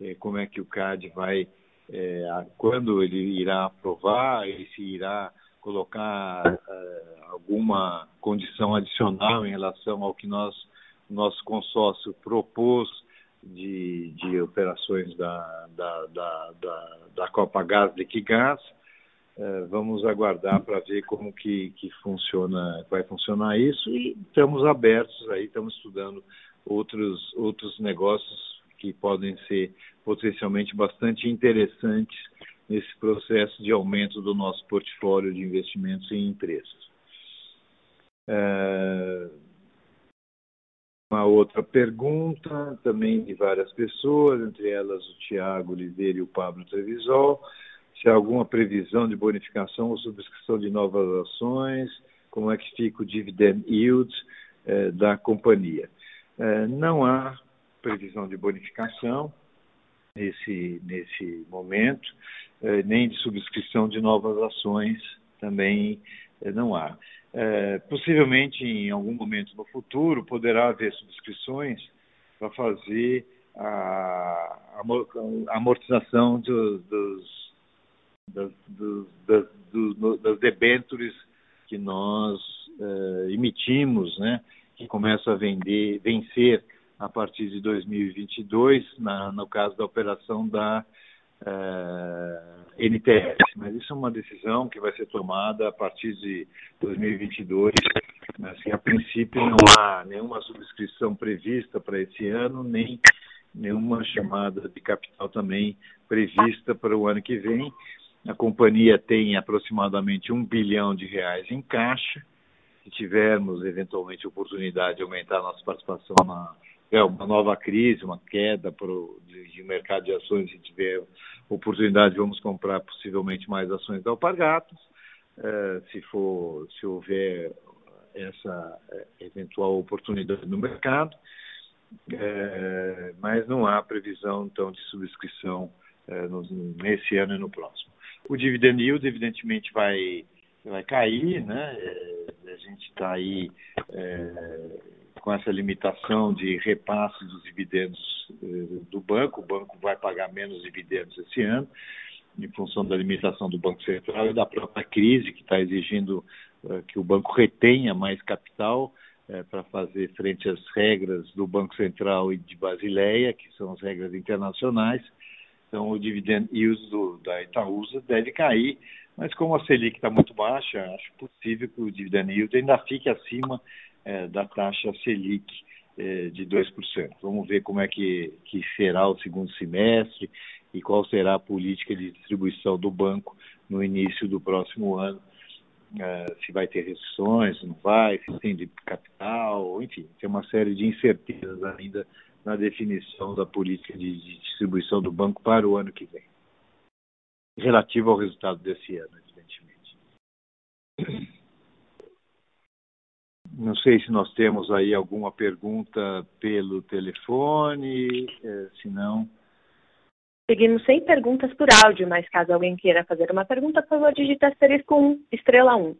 é, como é que o CAD vai, é, quando ele irá aprovar, e se irá colocar é, alguma condição adicional em relação ao que nós, nosso consórcio propôs de, de operações da, da, da, da, da Copagás Liquigás. É, vamos aguardar para ver como que, que funciona, vai funcionar isso e estamos abertos aí, estamos estudando outros, outros negócios que podem ser potencialmente bastante interessantes nesse processo de aumento do nosso portfólio de investimentos em empresas. É... Uma outra pergunta, também de várias pessoas, entre elas o Tiago Oliveira e o Pablo Trevisol se há alguma previsão de bonificação ou subscrição de novas ações, como é que fica o dividend yield eh, da companhia. Eh, não há previsão de bonificação nesse, nesse momento, eh, nem de subscrição de novas ações também eh, não há. Eh, possivelmente, em algum momento no futuro, poderá haver subscrições para fazer a, a amortização dos, dos das, das, das debêntures que nós uh, emitimos, né, que começam a vender, vencer a partir de 2022, na, no caso da operação da uh, eh, NTS. Mas isso é uma decisão que vai ser tomada a partir de 2022. Assim, a princípio não há nenhuma subscrição prevista para esse ano, nem nenhuma chamada de capital também prevista para o ano que vem. A companhia tem aproximadamente um bilhão de reais em caixa. Se tivermos eventualmente oportunidade de aumentar a nossa participação na é, uma nova crise, uma queda pro, de, de, mercado de ações, se tiver oportunidade, vamos comprar possivelmente mais ações da Alpargatas. É, se for, se houver essa é, eventual oportunidade no mercado, é, mas não há previsão então de subscrição no, nesse ano e no próximo. O dividend yield, evidentemente, vai, vai cair, né? A gente está aí com essa limitação de repasse dos dividendos é, do banco. O banco vai pagar menos dividendos esse ano, em função da limitação do Banco Central e da própria crise, que está exigindo é, que o banco retenha mais capital é, para fazer frente às regras do Banco Central e de Basileia, que são as regras internacionais. Então, o dividend yield da Itaúsa deve cair, mas como a Selic está muito baixa, acho possível que o dividend yield ainda fique acima é, da taxa Selic é, de 2%. Vamos ver como é que, que será o segundo semestre e qual será a política de distribuição do banco no início do próximo ano. Uh, se vai ter restrições, não vai, se tem de capital, enfim, tem uma série de incertezas ainda na definição da política de, de distribuição do banco para o ano que vem, relativo ao resultado desse ano, evidentemente. Não sei se nós temos aí alguma pergunta pelo telefone, eh, se não. Seguimos sem perguntas por áudio, mas caso alguém queira fazer uma pergunta, por favor, digite asterisco 1, estrela 1.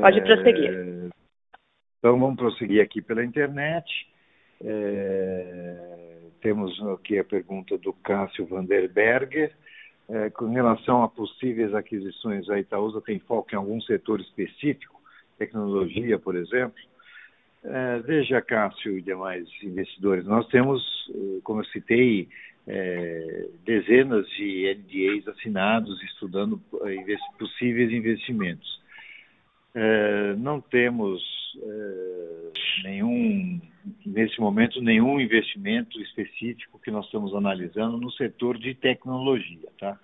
Pode é... prosseguir. Então, vamos prosseguir aqui pela internet. É... Temos aqui a pergunta do Cássio Vanderberger. É, com relação a possíveis aquisições, a Itaúsa tem foco em algum setor específico, tecnologia, por exemplo? É, veja, Cássio e demais investidores, nós temos, como eu citei, é, dezenas de NDAs assinados estudando eh, possíveis investimentos. É, não temos é, nenhum, nesse momento, nenhum investimento específico que nós estamos analisando no setor de tecnologia, tá?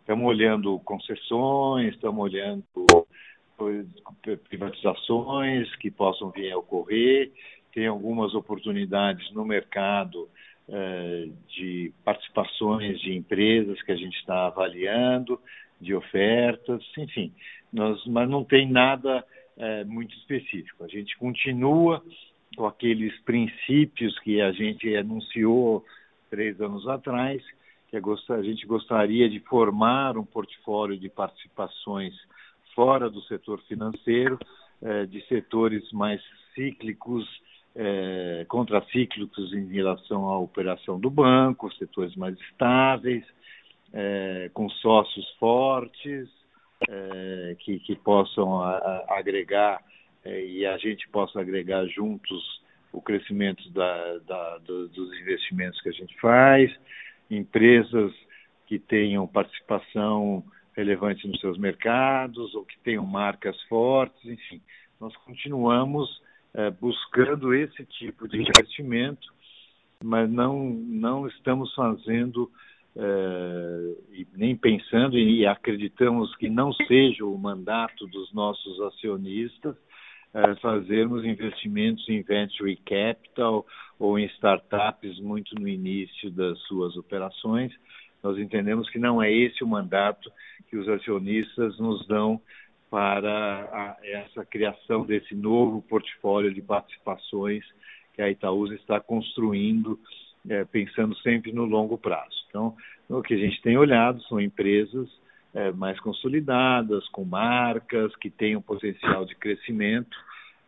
Estamos olhando concessões, estamos olhando privatizações que possam vir a ocorrer, tem algumas oportunidades no mercado eh, de participações de empresas que a gente está avaliando, de ofertas, enfim, nós, mas não tem nada eh, muito específico. A gente continua com aqueles princípios que a gente anunciou três anos atrás, que a gente gostaria de formar um portfólio de participações fora do setor financeiro, eh, de setores mais cíclicos, eh, contracíclicos em relação à operação do banco, setores mais estáveis, com sócios fortes, que, que, possam a, a, agregar e a gente possa agregar juntos o crescimento da, da, do, dos investimentos que a gente faz, empresas que tenham participação relevante nos seus mercados ou que tenham marcas fortes, enfim. Nós continuamos é, buscando esse tipo de investimento, mas não, não estamos fazendo é, nem pensando e acreditamos que não seja o mandato dos nossos acionistas é, fazermos investimentos em venture capital ou em startups muito no início das suas operações. Nós entendemos que não é esse o mandato que os acionistas nos dão para a, essa criação desse novo portfólio de participações que a Itaúsa está construindo, é, pensando sempre no longo prazo. Então, o que a gente tem olhado são empresas é, mais consolidadas, com marcas, que tenham potencial de crescimento,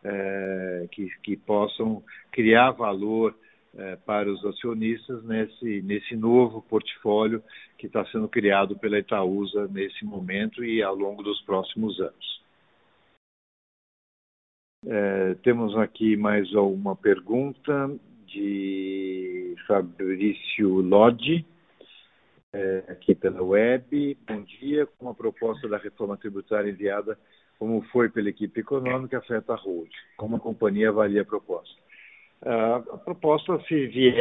é, que, que possam criar valor é, para os acionistas nesse, nesse novo portfólio que está sendo criado pela Itaúsa nesse momento e ao longo dos próximos anos. É, temos aqui mais uma pergunta de Fabrício Lodi, é, aqui pela web. Bom dia. Com a proposta da reforma tributária enviada, como foi pela equipe econômica, afeta a Hold? Como a companhia avalia a proposta? A proposta, se vier,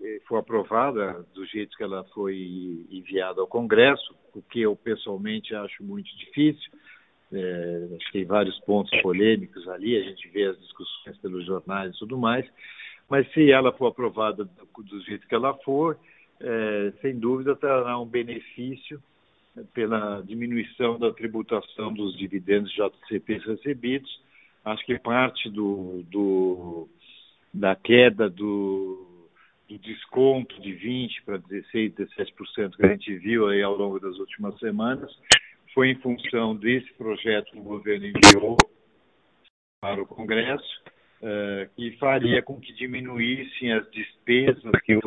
eh, for aprovada do jeito que ela foi enviada ao Congresso, o que eu pessoalmente acho muito difícil, é, tem vários pontos polêmicos ali, a gente vê as discussões pelos jornais e tudo mais, mas se ela for aprovada do jeito que ela for, é, sem dúvida trará um benefício pela diminuição da tributação dos dividendos JCPs recebidos. Acho que parte do, do da queda do, do desconto de 20% para 16%, 17% que a gente viu aí ao longo das últimas semanas, foi em função desse projeto que o governo enviou para o Congresso, uh, que faria com que diminuíssem as despesas que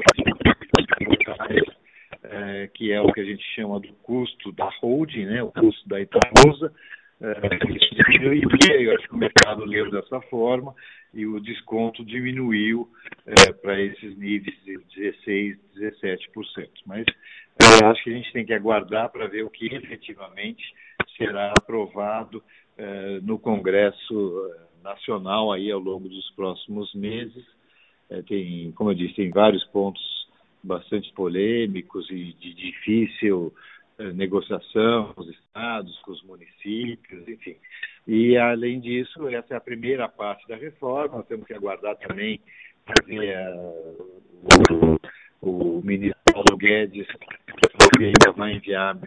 uh, que é o que a gente chama do custo da holding, né, o custo da Itaúsa, uh, isso diminuiria, eu acho que o mercado leu dessa forma, e o desconto diminuiu é, para esses níveis de 16%, 17%. Mas é, acho que a gente tem que aguardar para ver o que efetivamente será aprovado é, no Congresso é, Nacional aí ao longo dos próximos meses. é, tem, como eu disse, tem vários pontos bastante polêmicos e de difícil é, negociação com os estados, com os municípios, enfim. E, além disso, essa é a primeira parte da reforma, nós temos que aguardar também uh, o, o ministro Paulo Guedes, que ainda vai enviar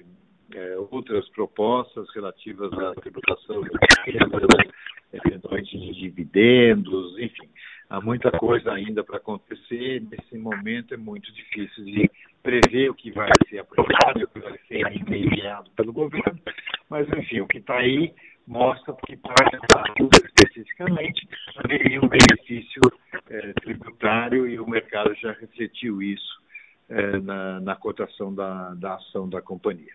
é, outras propostas relativas à tributação eventualmente de dividendos, enfim. Há muita coisa ainda para acontecer. Nesse momento é muito difícil de prever o que vai ser aprovado, o que vai ser enviado pelo governo, mas enfim, o que está aí mostra que para especificamente haveria um benefício é, tributário e o mercado já refletiu isso é, na, na cotação da, da ação da companhia.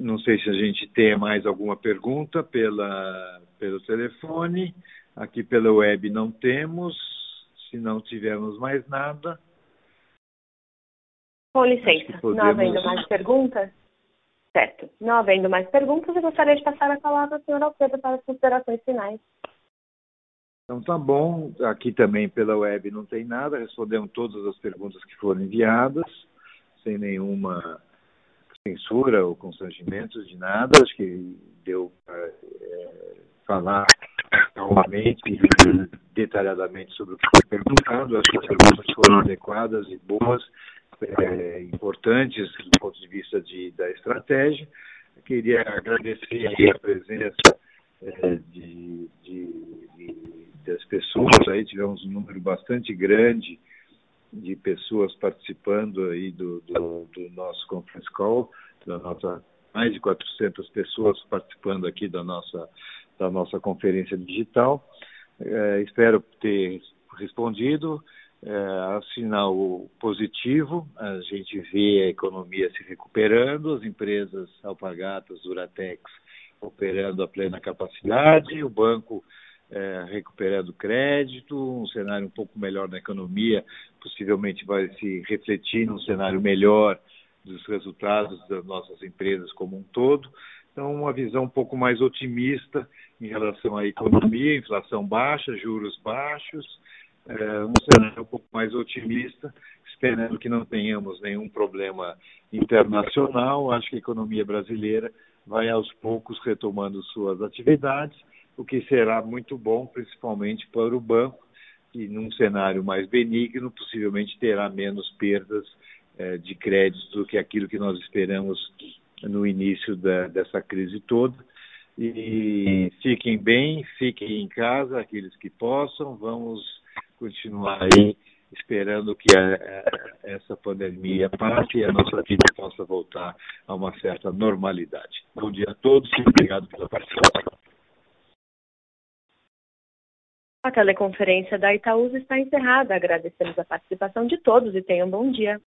Não sei se a gente tem mais alguma pergunta pela, pelo telefone. Aqui pela web não temos. Se não tivermos mais nada. Com licença, podemos... não havendo mais perguntas. Certo. Não havendo mais perguntas, eu gostaria de passar a palavra ao senhor Alfredo para as considerações finais. Então tá bom. Aqui também pela web não tem nada. Respondemos todas as perguntas que foram enviadas, sem nenhuma censura ou constrangimento de nada, acho que deu para é, falar calmamente detalhadamente sobre o que foi perguntado, as perguntas foram adequadas e boas, é, importantes do ponto de vista de, da estratégia. Eu queria agradecer a presença é, de, de, de, das pessoas, aí tivemos um número bastante grande de pessoas participando aí do, do, do nosso conference call, da nossa mais de 400 pessoas participando aqui da nossa da nossa conferência digital. É, espero ter respondido. É, sinal positivo, a gente vê a economia se recuperando, as empresas alpagatas, Duratex, operando a plena capacidade, o banco é, recuperando crédito, um cenário um pouco melhor na economia, possivelmente vai se refletir num cenário melhor dos resultados das nossas empresas como um todo. Então, uma visão um pouco mais otimista em relação à economia, inflação baixa, juros baixos, é, um cenário um pouco mais otimista, esperando que não tenhamos nenhum problema internacional. Acho que a economia brasileira vai aos poucos retomando suas atividades o que será muito bom, principalmente para o banco, que num cenário mais benigno, possivelmente terá menos perdas eh, de crédito do que aquilo que nós esperamos no início da, dessa crise toda. E fiquem bem, fiquem em casa, aqueles que possam, vamos continuar aí esperando que a, essa pandemia passe e a nossa vida possa voltar a uma certa normalidade. Bom dia a todos e obrigado pela participação. A teleconferência da Itaúsa está encerrada. Agradecemos a participação de todos e tenham um bom dia.